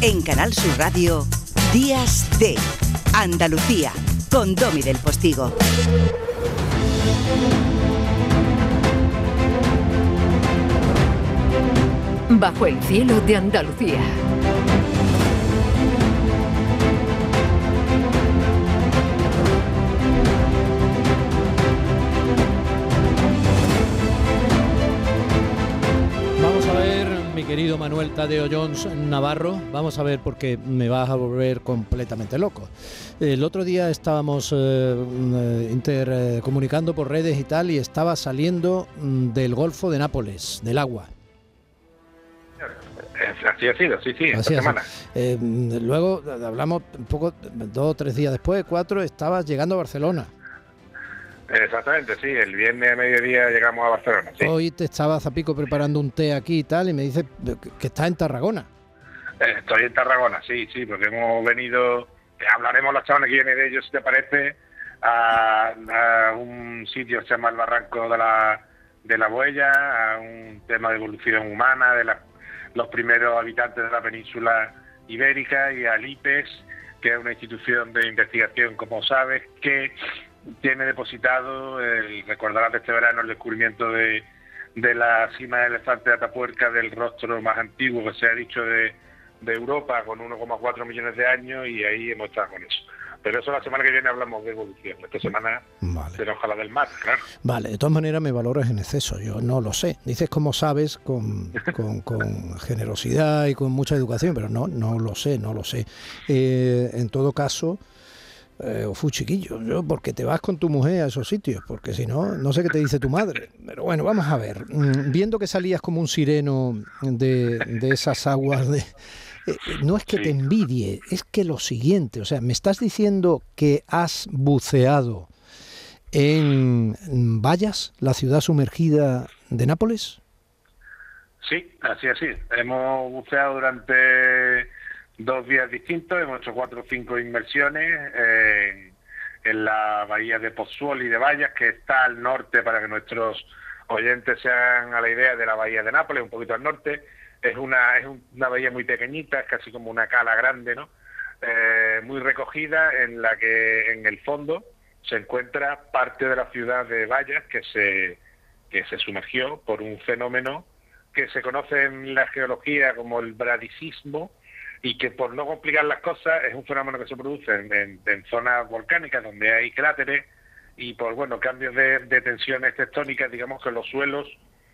En Canal Sur Radio, Días de Andalucía, con Domi del Postigo. Bajo el cielo de Andalucía. Querido Manuel Tadeo Jones Navarro, vamos a ver porque me vas a volver completamente loco. El otro día estábamos eh, eh, intercomunicando por redes y tal y estaba saliendo mm, del Golfo de Nápoles, del agua. Así ha sido, sí, sí, esta así. semana. Eh, luego hablamos un poco, dos o tres días después, cuatro, estabas llegando a Barcelona. Exactamente, sí, el viernes a mediodía llegamos a Barcelona, sí. Hoy te estaba Zapico preparando un té aquí y tal y me dice que- estás en Tarragona. Eh, Estoy en Tarragona, sí, sí, porque hemos venido, hablaremos la semana que viene de ellos, si te parece, a, a un sitio que se llama el Barranco de la, de la Buella, a un tema de evolución humana, de la- los primeros habitantes de la península ibérica, y al IPES, que es una institución de investigación, como sabes, que tiene depositado, el, recordarás de este verano, el descubrimiento de, de la cima del elefante de Atapuerca, del rostro más antiguo que se ha dicho de, de Europa, con 1,4 millones de años, y ahí hemos estado con eso. Pero eso la semana que viene hablamos de evolución. Esta semana Vale. de la ojalá del mar, claro. Vale, de todas maneras me valoras en exceso, yo no lo sé. Dices como sabes, con, con- con generosidad y con mucha educación, pero no, no lo sé, no lo sé. Eh, en todo caso, eh, fu chiquillo, yo porque te vas con tu mujer a esos sitios, porque si no, no sé qué te dice tu madre. Pero bueno, vamos a ver. Mm, Viendo que salías como un sireno de, de esas aguas de... eh, No es que te envidie, es que lo siguiente, o sea, me estás diciendo que has buceado en Vallas, la ciudad sumergida de Nápoles. Sí, así así. Hemos buceado durante dos días distintos, hemos hecho cuatro o cinco inmersiones eh, en la bahía de Pozzuoli de Vallas, que está al norte para que nuestros oyentes se hagan a la idea de la bahía de Nápoles, un poquito al norte. Es una, es un- una bahía muy pequeñita, es casi como una cala grande, ¿no? Eh, muy recogida, en la que en el fondo se encuentra parte de la ciudad de Vallas que se, que se sumergió por un fenómeno que se conoce en la geología como el bradicismo y que por no complicar las cosas es un fenómeno que se produce en, en- en zonas volcánicas donde hay cráteres y por bueno cambios de, de tensiones tectónicas digamos que los suelos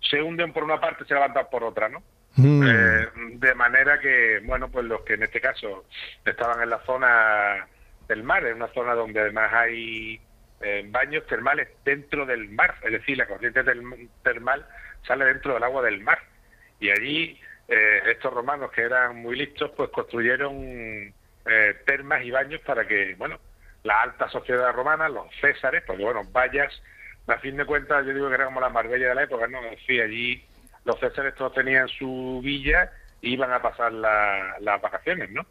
se hunden por una parte y se levantan por otra no Mm. Eh, de manera que bueno pues los que en este caso estaban en la zona del mar en una zona donde además hay eh, baños termales dentro del mar es decir la corriente del- termal sale dentro del agua del mar y allí eh, estos romanos que eran muy listos pues construyeron eh, termas y baños para que bueno la alta sociedad romana los césares porque bueno vallas a fin de cuentas yo digo que era como la Marbella de la época no decir allí los césares todos tenían su villa y iban a pasar la- las vacaciones no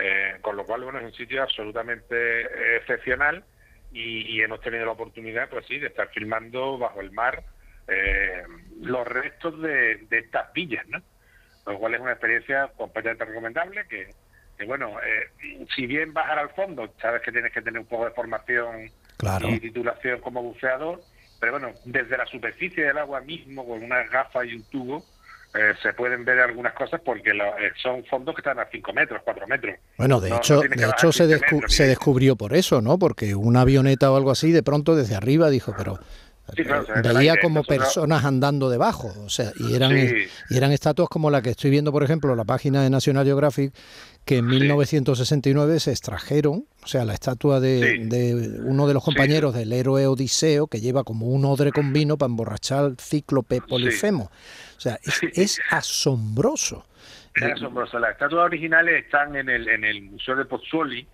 Eh, con lo cual bueno es un sitio absolutamente excepcional y, y hemos tenido la oportunidad pues sí de estar filmando bajo el mar eh, los restos de estas villas no lo cual es una experiencia completamente recomendable que, que, bueno, eh, si bien bajar al fondo, sabes que tienes que tener un poco de formación Claro. y titulación como buceador, pero bueno, desde la superficie del agua mismo, con unas gafas y un tubo, eh, se pueden ver algunas cosas porque lo- eh, son fondos que están a 5 metros, 4 metros. Bueno, de No- hecho, de hecho se, 15 descu- metros, se descubrió por eso, ¿no? Porque una avioneta o algo así, de pronto desde arriba dijo, pero Sí, claro, veía como personas andando debajo, o sea, y eran Sí. y eran estatuas como la que estoy viendo, por ejemplo, en la página de National Geographic, que en 1969 se extrajeron, o sea, la estatua de, uno de los compañeros del héroe Odiseo, que lleva como un odre con vino para emborrachar al cíclope Polifemo. O sea, es, es asombroso. Es asombroso. Las estatuas originales están en el, en el Museo de Pozzuoli,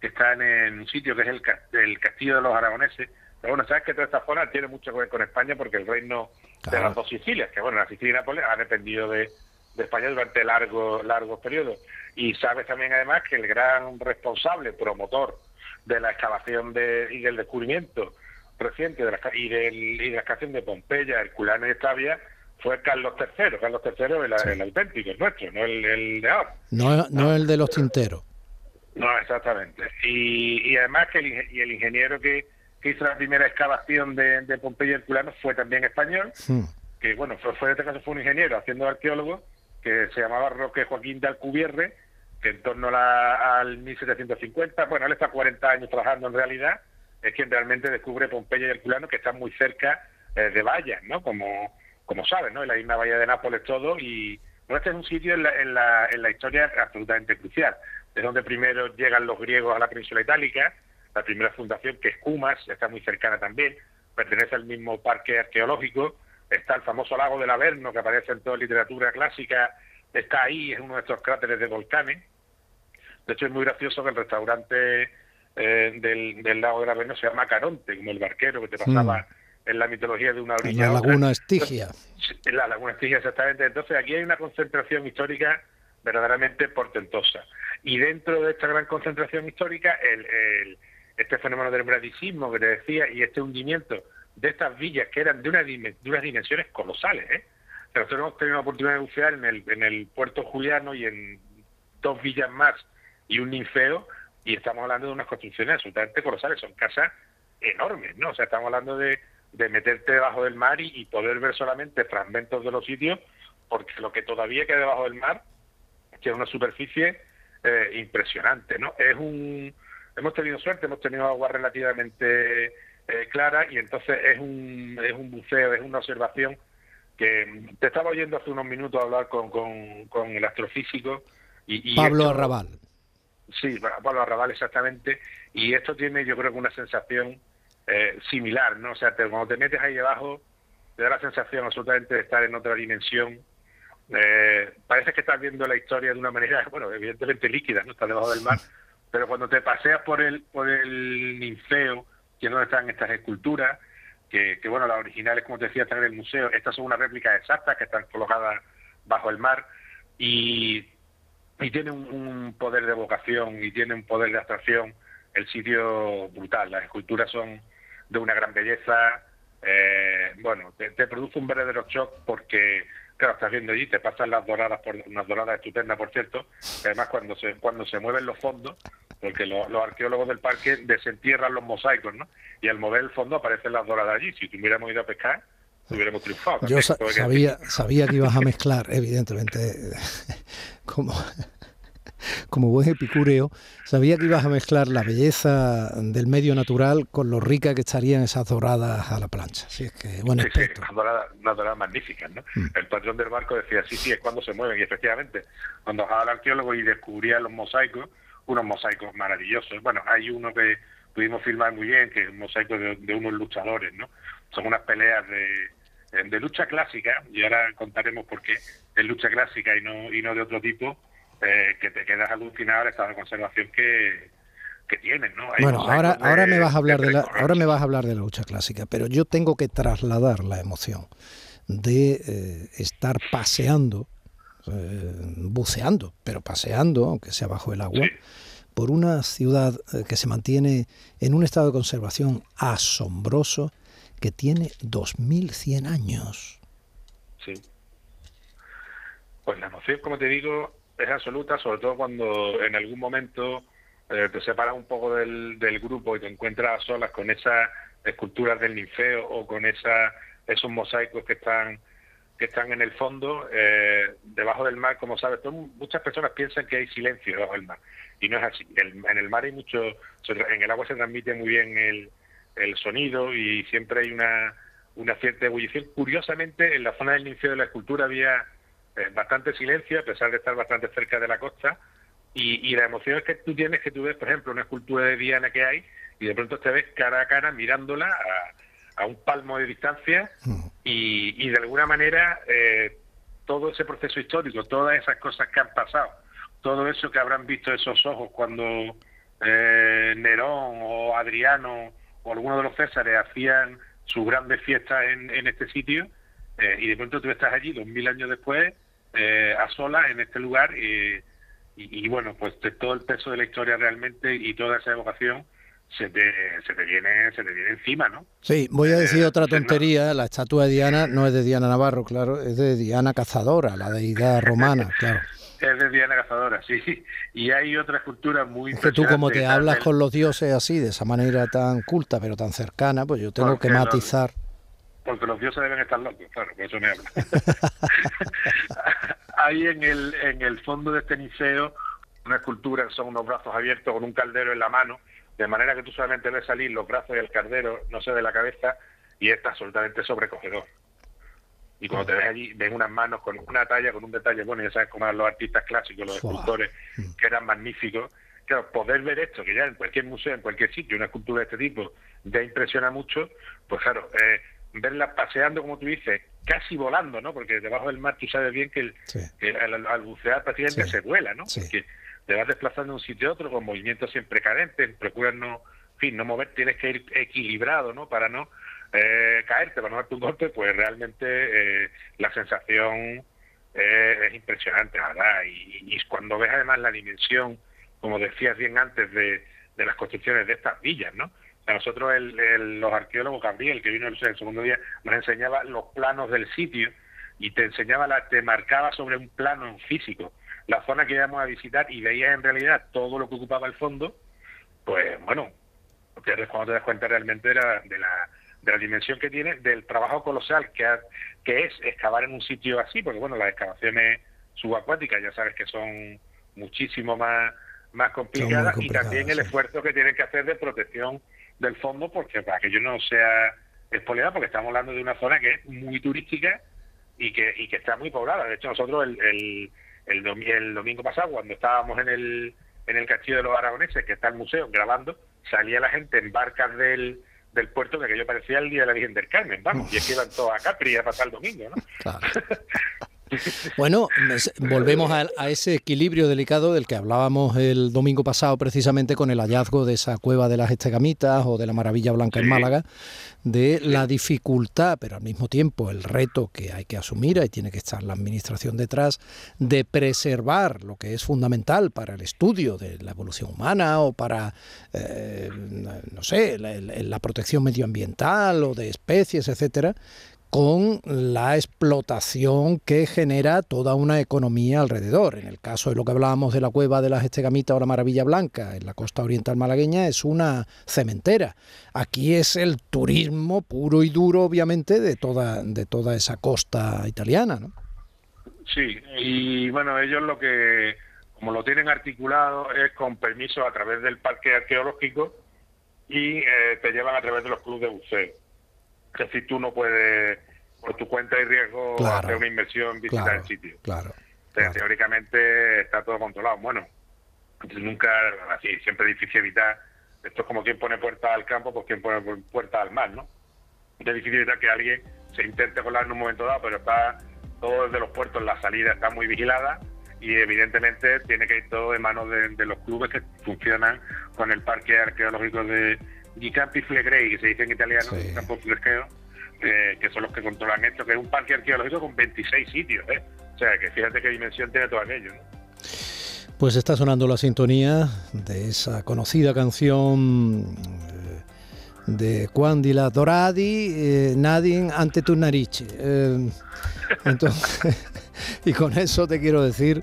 que está en, un sitio que es el Castillo de los Aragoneses. Pero bueno, sabes que toda esta zona tiene mucho que ver con España porque el reino de las dos Sicilias, que bueno, la Sicilia y Nápoles han dependido de, de España durante largos largos periodos. Y sabes también además que el gran responsable, promotor de la excavación de, y del descubrimiento reciente de la, y, del, y de la excavación de Pompeya, Herculano y Estavia fue Carlos III, Carlos III el, el auténtico, el nuestro, no el, de ahora. No, no, el de los tinteros. No, exactamente. Y, además que el, y el ingeniero que, hizo la primera excavación de, de Pompeya Herculano fue también español, hmm. que bueno, fue, fue en este caso fue un ingeniero haciendo arqueólogo, que se llamaba Roque Joaquín de Alcubierre, que en torno a al 1750, bueno, él está 40 años trabajando en realidad, es quien realmente descubre Pompeya y Herculano, que están muy cerca eh, de vallas, ¿no? Como, como sabes, ¿no? En la misma bahía de Nápoles todo, y bueno, este es un sitio en la, en la, en la historia absolutamente crucial. Es donde primero llegan los griegos a la península itálica, la primera fundación, que es Cumas, está muy cercana también, pertenece al mismo parque arqueológico, está el famoso lago del Averno, que aparece en toda literatura clásica, está ahí, es uno de estos cráteres de volcanes. De hecho, es muy gracioso que el restaurante eh, del, lago del Averno se llama Caronte, como el barquero que te pasaba mm. en la mitología de una orilla. En la laguna Estigia. En la laguna Estigia, exactamente. Entonces, aquí hay una concentración histórica verdaderamente portentosa. Y dentro de esta gran concentración histórica, el, este fenómeno del bradicismo que te decía y este hundimiento de estas villas que eran de, una, de unas dimensiones colosales. ¿eh? Nosotros hemos tenido la oportunidad de bucear en el, en el puerto Juliano y en dos villas más y un ninfeo y estamos hablando de unas construcciones absolutamente colosales, son casas enormes, ¿no? O sea, estamos hablando de, de meterte debajo del mar y, poder ver solamente fragmentos de los sitios, porque lo que todavía queda debajo del mar tiene una superficie eh, impresionante, ¿no? Es un, hemos tenido suerte, hemos tenido agua relativamente eh, clara y entonces es un, es un buceo, es una observación que te estaba oyendo hace unos minutos hablar con, con, el astrofísico y, Pablo Arrabal. Sí, Pablo Arrabal exactamente y esto tiene yo creo que una sensación eh, similar, ¿no? O sea, cuando te metes ahí debajo te da la sensación absolutamente de estar en otra dimensión eh, parece que estás viendo la historia de una manera, bueno, evidentemente líquida, no estás debajo del mar, pero cuando te paseas por el por el ninfeo, que es donde están estas esculturas, que, bueno, las originales, como te decía, están en el museo, estas son unas réplicas exactas que están colocadas bajo el mar y, y tiene un, poder de vocación y tiene un poder de abstracción el sitio brutal. Las esculturas son de una gran belleza, eh, bueno, te, te produce un verdadero shock porque claro, estás viendo allí, te pasan las doradas, por, unas doradas estupendas, por cierto, además cuando se, cuando se mueven los fondos, porque los arqueólogos del parque desentierran los mosaicos, ¿no? Y al mover el fondo aparecen las doradas allí. Si tuviéramos ido a pescar, hubiéramos triunfado. Yo sabía, sabía que ibas a mezclar, evidentemente, como como buen epicúreo, sabía que ibas a mezclar la belleza del medio natural con lo rica que estarían esas doradas a la plancha. Así es que, bueno, sí, unas doradas, magníficas, ¿no? Mm. El patrón del barco decía, sí, sí, es cuando se mueven. Y efectivamente, cuando bajaba el arqueólogo y descubría los mosaicos, unos mosaicos maravillosos. Bueno, hay uno que pudimos filmar muy bien, que es un mosaico de, unos luchadores, ¿no? Son unas peleas de, de lucha clásica, y ahora contaremos por qué es lucha clásica y no, y no de otro tipo, eh, que te quedas alucinado al estado de conservación que, que tienen, ¿no? bueno, ahora, ahora me vas a hablar de, la, ahora me vas a hablar de la lucha clásica, pero yo tengo que trasladar la emoción de eh, estar paseando, eh, buceando, pero paseando, aunque sea bajo el agua, por una ciudad que se mantiene en un estado de conservación asombroso que tiene 2.100 años. Sí. Pues la emoción, como te digo, es absoluta, sobre todo cuando en algún momento eh, te separas un poco del, del, grupo y te encuentras a solas con esas esculturas del ninfeo o con esa, esos mosaicos que están que están en el fondo, eh, debajo del mar, como sabes, muchas personas piensan que hay silencio debajo del mar y no es así. en el mar hay mucho, en el agua se transmite muy bien el, el sonido y siempre hay una, una cierta ebullición. Curiosamente, en la zona del ninfeo de la escultura había eh, bastante silencio, a pesar de estar bastante cerca de la costa. Y, y la emoción es que tú tienes que tú ves, por ejemplo, una escultura de Diana que hay y de pronto te ves cara a cara mirándola a, un palmo de distancia mm. Y, y de alguna manera eh, todo ese proceso histórico, todas esas cosas que han pasado, todo eso que habrán visto esos ojos cuando eh, Nerón o Adriano o alguno de los Césares hacían sus grandes fiestas en, en este sitio, eh, y de pronto tú estás allí dos mil años después, eh, a solas, en este lugar, y, bueno, pues todo el peso de la historia realmente y toda esa evocación se te, se te viene se te viene encima, ¿no? Sí, voy a decir Eh, otra tontería. La estatua de Diana no es de Diana Navarro, claro, es de Diana Cazadora, la deidad romana, claro. Es de Diana Cazadora, sí. Y hay otra escultura muy Es que tú como te hablas con los dioses así, de esa manera tan culta pero tan cercana, pues yo tengo Porque que los- matizar. Porque los dioses deben estar locos, claro, por eso me habla. Hay en el, en el fondo de este liceo una escultura son unos brazos abiertos con un caldero en la mano, de manera que tú solamente ves salir los brazos y el caldero, no sé, de la cabeza, y está absolutamente sobrecogedor. Y cuando te ves allí, ves unas manos con una talla, con un detalle, bueno, ya sabes cómo eran los artistas clásicos, los escultores, que eran magníficos. Claro, poder ver esto, que ya en cualquier museo, en cualquier sitio, una escultura de este tipo, ya impresiona mucho, pues claro, eh, verla paseando, como tú dices, casi volando, ¿no? Porque debajo del mar tú sabes bien que, el, Sí. que al, al bucear prácticamente Sí. se vuela, ¿no? Sí. Porque te vas desplazando de un sitio a otro con movimientos siempre cadentes, procuras no, fin, no mover, tienes que ir equilibrado, ¿no? Para no eh, caerte, para no darte un golpe, pues realmente eh, la sensación eh, es impresionante, ¿verdad? Y, y cuando ves además la dimensión, como decías bien antes, de, de las construcciones de estas villas, ¿no? A nosotros el- los arqueólogos Gabriel, que vino el, el segundo día, nos enseñaba los planos del sitio y te enseñaba, la, te marcaba sobre un plano físico la zona que íbamos a visitar y veías en realidad todo lo que ocupaba el fondo, pues bueno, te cuando te das cuenta realmente de la, de la, de la dimensión que tiene, del trabajo colosal que, ha- que es excavar en un sitio así, porque bueno, las excavaciones subacuáticas ya sabes que son muchísimo más, más complicadas, y también el sí. esfuerzo que tienen que hacer de protección del fondo, porque para que yo no sea expoliada, porque estamos hablando de una zona que es muy turística y que, y que está muy poblada. De hecho, nosotros el, el, el, domi- el domingo pasado, cuando estábamos en el, en el Castillo de los Aragoneses, que está el museo, grabando, salía la gente en barcas del, del puerto, que aquello parecía el Día de la Virgen del Carmen, vamos, y es que iban todos a Capri a pasar el domingo, ¿no? Claro. Bueno, volvemos a, a ese equilibrio delicado del que hablábamos el domingo pasado precisamente con el hallazgo de esa cueva de las Estegamitas o de la Maravilla Blanca en. Málaga, de la dificultad, pero al mismo tiempo el reto que hay que asumir, ahí tiene que estar la administración detrás, de preservar lo que es fundamental para el estudio de la evolución humana o para, eh, no sé, la, la protección medioambiental o de especies, etcétera, con la explotación que genera toda una economía alrededor. En el caso de lo que hablábamos de la cueva de las Estegamitas o la Maravilla Blanca, en la costa oriental malagueña, es una cementera. Aquí es el turismo puro y duro, obviamente, de toda, de toda esa costa italiana. ¿no? Sí, y bueno, ellos lo que, como lo tienen articulado, es con permiso a través del parque arqueológico y eh, te llevan a través de los clubes de buceo. Es decir, tú no puedes, por tu cuenta y riesgo, Claro, hacer una inversión, visitar Claro, el sitio. claro. Claro. teóricamente está todo controlado. Bueno, nunca, así, siempre es difícil evitar, esto es como quien pone puerta al campo, pues quien pone puerta al mar, ¿no? Es difícil evitar que alguien se intente colar en un momento dado, pero está todo desde los puertos, la salida está muy vigilada y evidentemente tiene que ir todo de manos de, de los clubes que funcionan con el parque arqueológico de Gicampi Flegrei, que se dice en italiano, Sí. Campo Flegreo, eh, que son los que controlan esto, que es un parque arqueológico con 26 sitios, ¿eh? O sea, que fíjate qué dimensión tiene todo aquello, ¿no? Pues está sonando la sintonía de esa conocida canción eh, de Quandila Doradi, eh, Nadie ante tu narici. Eh, entonces, y con eso te quiero decir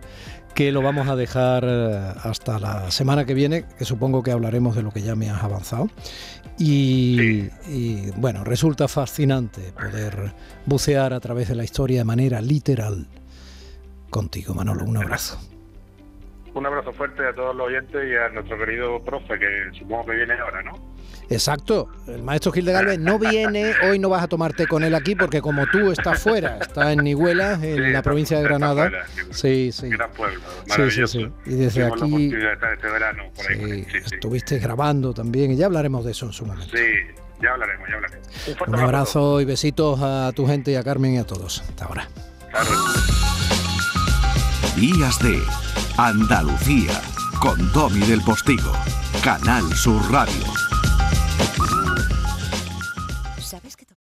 que lo vamos a dejar eh, hasta la semana que viene, que supongo que hablaremos de lo que ya me has avanzado. Y, y, bueno, resulta fascinante poder bucear a través de la historia de manera literal. Contigo, Manolo, un abrazo. Un abrazo fuerte a todos los oyentes y a nuestro querido profe, que supongo que viene ahora, ¿no? Exacto, el maestro Gil de Galvez no viene, hoy no vas a tomarte con él aquí porque como tú estás fuera, está en Nihuela, en Sí, la está- provincia de Granada. fuera. Sí, sí. Gran pueblo, Sí, sí, sí. Y desde aquí oportunidad de estar este verano por ahí. estuviste grabando también y ya hablaremos de eso en su momento. Sí, ya hablaremos, ya hablaremos. Un abrazo y besitos a tu gente y a Carmen y a todos. Hasta ahora. Claro. Días de Andalucía con Domi del Postigo, Canal Sur Radio.